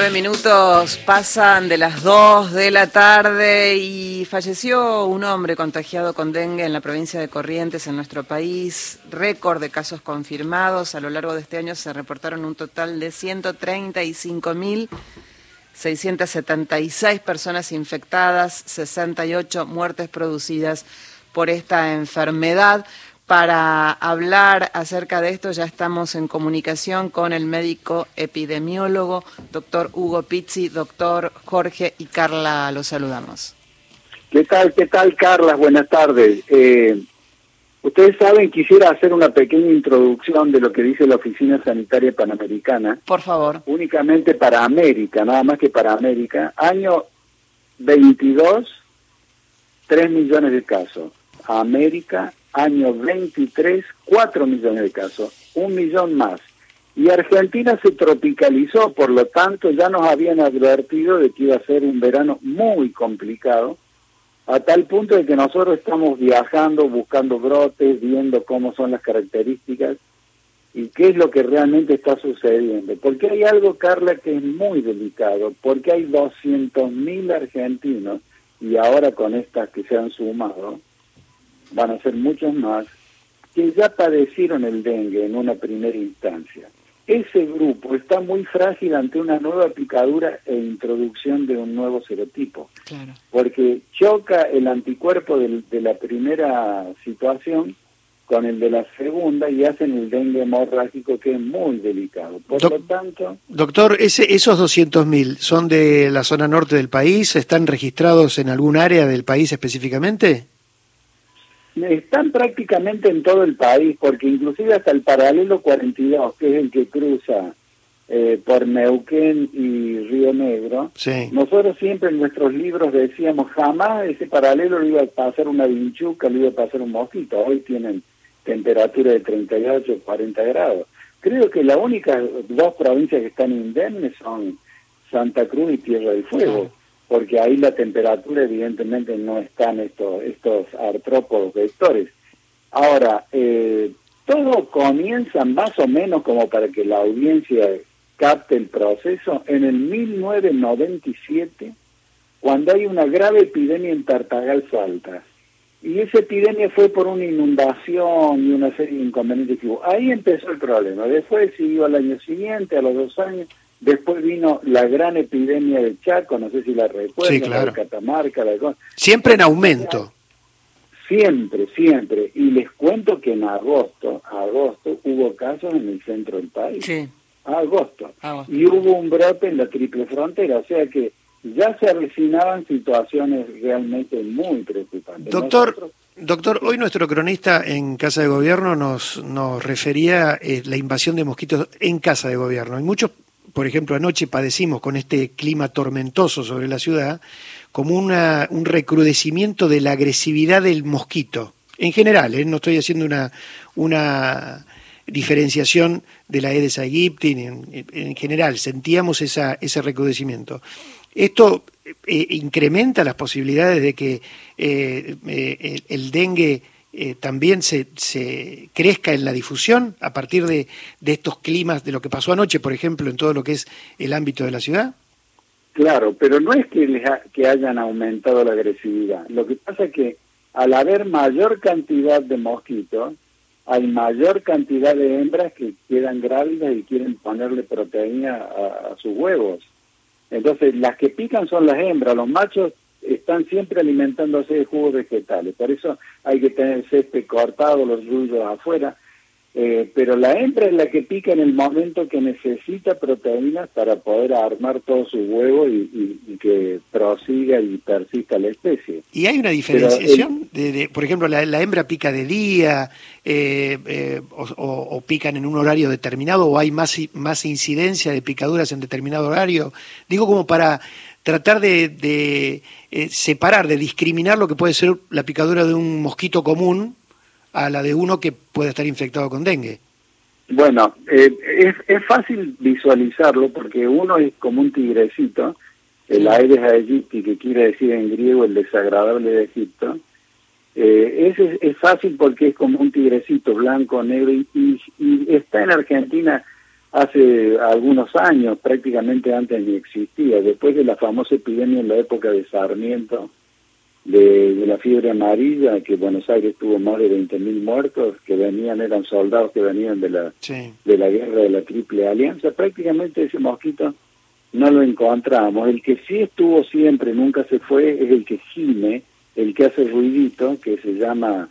Nueve minutos pasan de las dos de la tarde y falleció un hombre contagiado con dengue en la provincia de Corrientes, en nuestro país. Récord de casos confirmados. A lo largo de este año se reportaron un total de 135.676 personas infectadas, 68 muertes producidas por esta enfermedad. Para hablar acerca de esto ya estamos en comunicación con el médico epidemiólogo, doctor Hugo Pizzi, doctor Jorge y Carla, los saludamos. ¿Qué tal, qué tal, Carla? Buenas tardes. Eh, ustedes saben, quisiera hacer una pequeña introducción de lo que dice la Oficina Sanitaria Panamericana. Por favor. Únicamente para América, nada más que para América. Año 22, 3 millones de casos. América, año 23, 4 millones de casos, un millón más. Y Argentina se tropicalizó, por lo tanto ya nos habían advertido de que iba a ser un verano muy complicado, a tal punto de que nosotros estamos viajando, buscando brotes, viendo cómo son las características y qué es lo que realmente está sucediendo. Porque hay algo, Carla, que es muy delicado, porque hay 200.000 argentinos, y ahora con estas que se han sumado, van a ser muchos más, que ya padecieron el dengue en una primera instancia. Ese grupo está muy frágil ante una nueva picadura e introducción de un nuevo serotipo, porque choca el anticuerpo de, la primera situación con el de la segunda y hacen el dengue hemorrágico que es muy delicado. Por lo tanto... Doctor, ese, esos 200.000 son de la zona norte del país, ¿están registrados en algún área del país específicamente? Están prácticamente en todo el país, porque inclusive hasta el paralelo 42, que es el que cruza eh, por Neuquén y Río Negro, nosotros siempre en nuestros libros decíamos jamás ese paralelo lo iba a pasar una vinchuca, lo iba a pasar un mosquito. Hoy tienen temperatura de 38, 40 grados. Creo que las únicas dos provincias que están indemnes son Santa Cruz y Tierra del Fuego porque ahí la temperatura evidentemente no están estos, estos artrópodos vectores. Ahora, eh, todo comienza más o menos como para que la audiencia capte el proceso en el 1997, cuando hay una grave epidemia en Tartagal Salta. Y esa epidemia fue por una inundación y una serie de inconvenientes que. Ahí empezó el problema. Después siguió al año siguiente, a los dos años, Después vino la gran epidemia del Chaco, no sé si la recuerdan, la de Catamarca. La Siempre en aumento. Siempre, siempre. Y les cuento que en agosto, agosto hubo casos en el centro del país. Sí. Agosto. Y hubo un brote en la triple frontera, o sea que ya se avecinaban situaciones realmente muy preocupantes. Doctor, doctor, hoy nuestro cronista en Casa de Gobierno nos, nos refería eh, la invasión de mosquitos en Casa de Gobierno. Hay muchos por ejemplo, anoche padecimos con este clima tormentoso sobre la ciudad, como un recrudecimiento de la agresividad del mosquito. En general, ¿eh? no estoy haciendo una, diferenciación de la Aedes aegypti, en, en general, sentíamos ese recrudecimiento. Esto eh, incrementa las posibilidades de que eh, el dengue eh, también se, se, crezca en la difusión a partir de, de, estos climas, de lo que pasó anoche, por ejemplo, en todo lo que es el ámbito de la ciudad? Claro, pero no es que, que hayan aumentado la agresividad. Lo que pasa es que al haber mayor cantidad de mosquitos, hay mayor cantidad de hembras que quedan grávidas y quieren ponerle proteína a sus huevos. Entonces, las que pican son las hembras, los machos están siempre alimentándose de jugos vegetales. Por eso hay que tener el césped cortado, los rullos afuera. Eh, pero la hembra es la que pica en el momento que necesita proteínas para poder armar todo su huevo y, que prosiga y persista la especie. ¿Y hay una diferenciación? de, por ejemplo, la, hembra pica de día eh, eh, o, o, pican en un horario determinado o hay más, más incidencia de picaduras en determinado horario? Digo como para tratar de, eh, separar, de discriminar lo que puede ser la picadura de un mosquito común a la de uno que puede estar infectado con dengue. Bueno, eh, es, es, fácil visualizarlo porque uno es como un tigrecito, el Aedes aegypti, que quiere decir en griego el desagradable de Egipto. Eh, ese es, fácil porque es como un tigrecito blanco, negro y, y está en Argentina hace algunos años, prácticamente antes ni existía, después de la famosa epidemia en la época de Sarmiento, de, la fiebre amarilla, que Buenos Aires tuvo más de 20.000 muertos, que venían, eran soldados que venían de la, de la guerra de la Triple Alianza, prácticamente ese mosquito no lo encontramos. El que sí estuvo siempre, nunca se fue, es el que gime, el que hace ruidito, que se llama,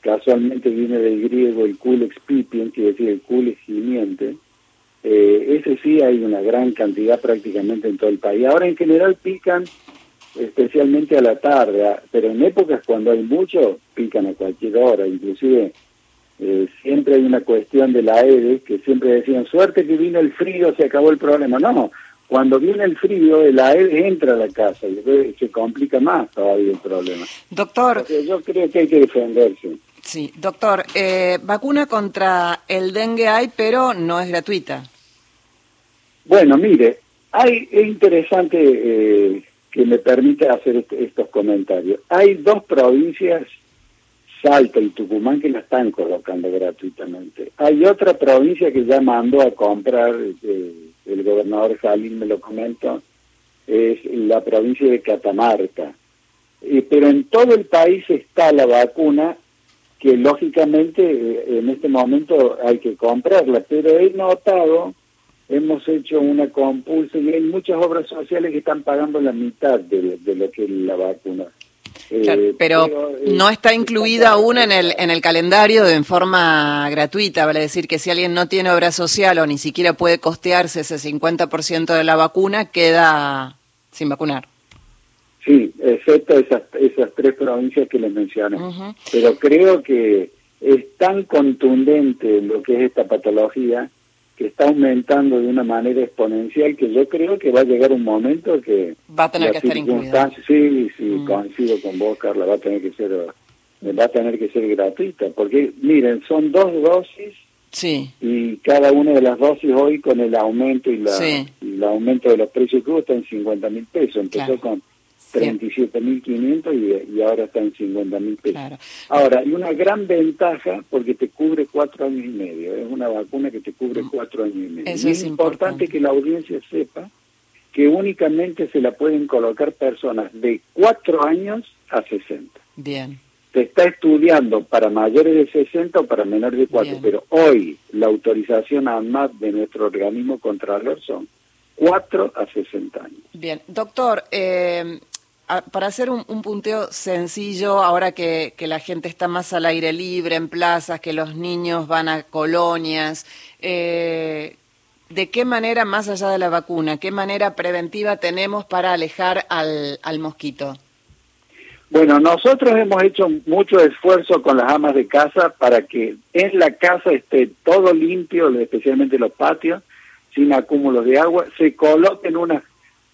casualmente viene del griego el culex pipiens, quiere decir el culex gimiente, eh, ese sí hay una gran cantidad prácticamente en todo el país. Ahora en general pican especialmente a la tarde, ah, pero en épocas cuando hay mucho, pican a cualquier hora, inclusive eh, siempre hay una cuestión de la EDE, que siempre decían, suerte que vino el frío, se acabó el problema. No, cuando viene el frío, el aire entra a la casa y se complica más todavía el problema. Doctor. yo creo que hay que defenderse. Sí, doctor, eh, vacuna contra el dengue hay, pero no es gratuita. Bueno, mire, hay, es interesante eh, que me permita hacer este, estos comentarios. Hay dos provincias, Salta y Tucumán, que la están colocando gratuitamente. Hay otra provincia que ya mandó a comprar, eh, el gobernador Jalín me lo comentó, es la provincia de Catamarca. pero en todo el país está la vacuna que lógicamente eh, en este momento hay que comprarla, pero he notado, hemos hecho una compulsa y hay muchas obras sociales que están pagando la mitad de, lo que es la vacuna. Eh, pero, eh, no está incluida aún en el, en el calendario de en forma gratuita, vale decir que si alguien no tiene obra social o ni siquiera puede costearse ese 50% de la vacuna, queda sin vacunar. Sí, excepto esas, esas tres provincias que les mencioné. Pero creo que es tan contundente lo que es esta patología que está aumentando de una manera exponencial que yo creo que va a llegar un momento que... Va a tener que estar incluida. Sí, sí, mm. coincido con vos, Carla, va a tener que ser va a tener que ser gratuita, porque miren, son dos dosis sí. y cada una de las dosis hoy con el aumento y, la, el aumento de los precios crudos está en 50 mil pesos. Empezó con 37.500 y, y ahora está en 50.000 pesos. Ahora, hay una gran ventaja porque te cubre cuatro años y medio. Es una vacuna que te cubre mm. cuatro años y medio. y es, importante que la audiencia sepa que únicamente se la pueden colocar personas de cuatro años a 60. Bien. Se está estudiando para mayores de 60 o para menores de 4, pero hoy la autorización ANMAT de nuestro organismo contralor son 4 a 60 años. Bien, doctor, eh, para hacer un, punteo sencillo, ahora que, la gente está más al aire libre, en plazas, que los niños van a colonias, eh, ¿de qué manera, más allá de la vacuna, qué manera preventiva tenemos para alejar al, mosquito? Bueno, nosotros hemos hecho mucho esfuerzo con las amas de casa para que en la casa esté todo limpio, especialmente los patios, sin acúmulos de agua, se coloquen unas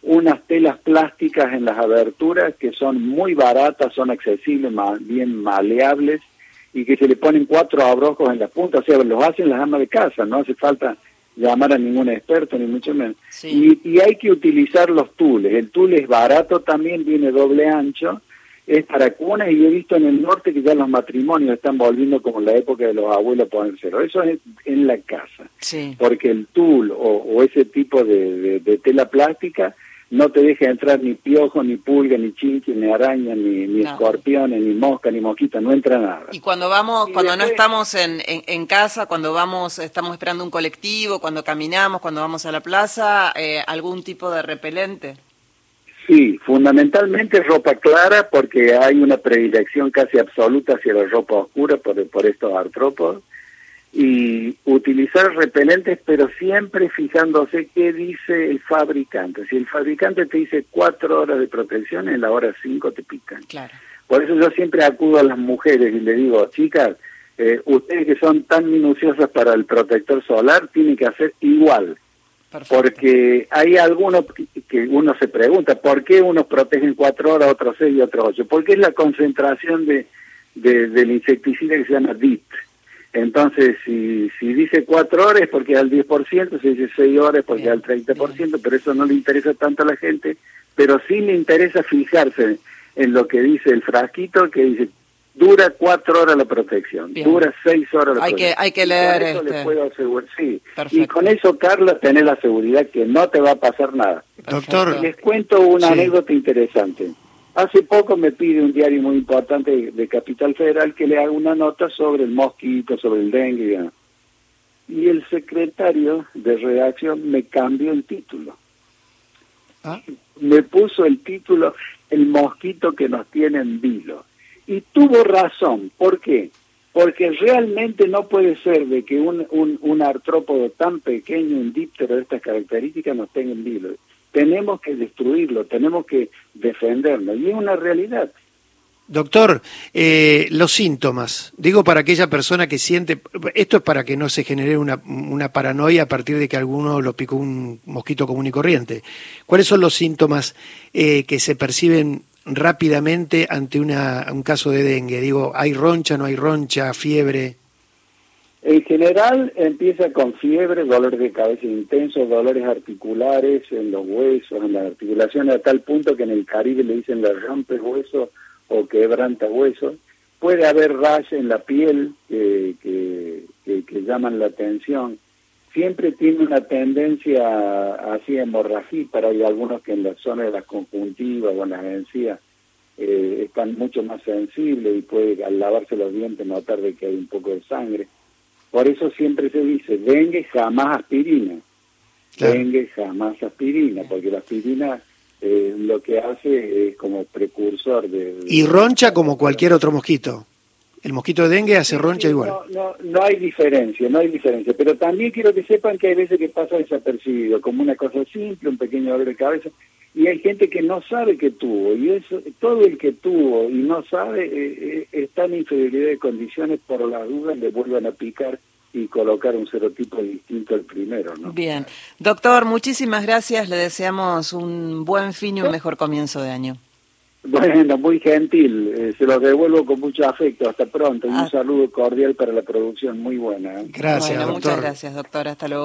unas telas plásticas en las aberturas que son muy baratas, son accesibles, bien maleables y que se le ponen cuatro abrojos en la punta, o sea, los hacen las amas de casa, no hace falta llamar a ningún experto ni mucho menos. Y, y, hay que utilizar los tules, el tule es barato también, viene doble ancho, es para cunas y he visto en el norte que ya los matrimonios están volviendo como en la época de los abuelos ponérselo. Eso es en la casa, porque el tul o, ese tipo de tela plástica no te deja entrar ni piojo, ni pulga, ni chinche, ni araña, ni, ni escorpiones, ni mosca, ni mosquita, no entra nada. Y cuando vamos, cuando no estamos en, en, casa, cuando vamos, estamos esperando un colectivo, cuando caminamos, cuando vamos a la plaza, eh, algún tipo de repelente. Sí, fundamentalmente ropa clara porque hay una predilección casi absoluta hacia la ropa oscura por, por estos artrópodos y utilizar repelentes, pero siempre fijándose qué dice el fabricante. Si el fabricante te dice cuatro horas de protección, en la hora cinco te pican. Claro. Por eso yo siempre acudo a las mujeres y le digo, chicas, eh, ustedes que son tan minuciosas para el protector solar, tienen que hacer igual. Porque hay algunos que uno se pregunta, ¿por qué unos protegen cuatro horas, otros seis y otros ocho? Porque es la concentración de, de del insecticida que se llama DIT entonces, si, si dice cuatro horas porque al 10%, si dice seis horas porque al 30%, pero eso no le interesa tanto a la gente, pero sí le interesa fijarse en lo que dice el frasquito, que dice Dura cuatro horas la protección, dura seis horas la hay protección. Que, hay que leer eso este. puedo asegurar, sí. Y con eso, Carla, tenés la seguridad que no te va a pasar nada. Doctor. Les cuento una anécdota interesante. Hace poco me pide un diario muy importante de, Capital Federal que le haga una nota sobre el mosquito, sobre el dengue. Y el secretario de redacción me cambió el título. ¿Ah? Me puso el título El mosquito que nos tiene en vilo. Y tuvo razón. ¿Por qué? Porque realmente no puede ser de que un, un, un artrópodo tan pequeño, un díptero de estas características, nos tenga en vilo. Tenemos que destruirlo, tenemos que defenderlo. Y es una realidad. Doctor, eh, los síntomas, digo para aquella persona que siente, esto es para que no se genere una, una, paranoia a partir de que alguno lo picó un mosquito común y corriente. ¿Cuáles son los síntomas eh, que se perciben rápidamente ante una, un caso de dengue? Digo, ¿hay roncha, no hay roncha, fiebre? En general empieza con fiebre, dolores de cabeza intensos, dolores articulares en los huesos, en las articulaciones, a tal punto que en el Caribe le dicen la rompe hueso o quebranta hueso. Puede haber rayas en la piel que, llaman la atención siempre tiene una tendencia así hemorragípara hay algunos que en la zona de las conjuntivas o en las encías eh, están mucho más sensibles y puede al lavarse los dientes notar de que hay un poco de sangre. Por eso siempre se dice, dengue jamás aspirina, dengue jamás aspirina, porque la aspirina eh, lo que hace es como precursor de... Y roncha como cualquier otro mosquito. El mosquito de dengue hace roncha igual. No, no, no hay diferencia, no hay diferencia. Pero también quiero que sepan que hay veces que pasa desapercibido, como una cosa simple, un pequeño dolor de cabeza, y hay gente que no sabe que tuvo, y eso, todo el que tuvo y no sabe eh, eh, está en inferioridad de condiciones, por la duda le vuelvan a picar y colocar un serotipo distinto al primero. ¿no? Bien. Doctor, muchísimas gracias. Le deseamos un buen fin y un mejor comienzo de año. Bueno, muy gentil. Eh, se los devuelvo con mucho afecto. Hasta pronto. Y un saludo cordial para la producción. Muy buena. Gracias, bueno, doctor. Muchas gracias, doctor. Hasta luego.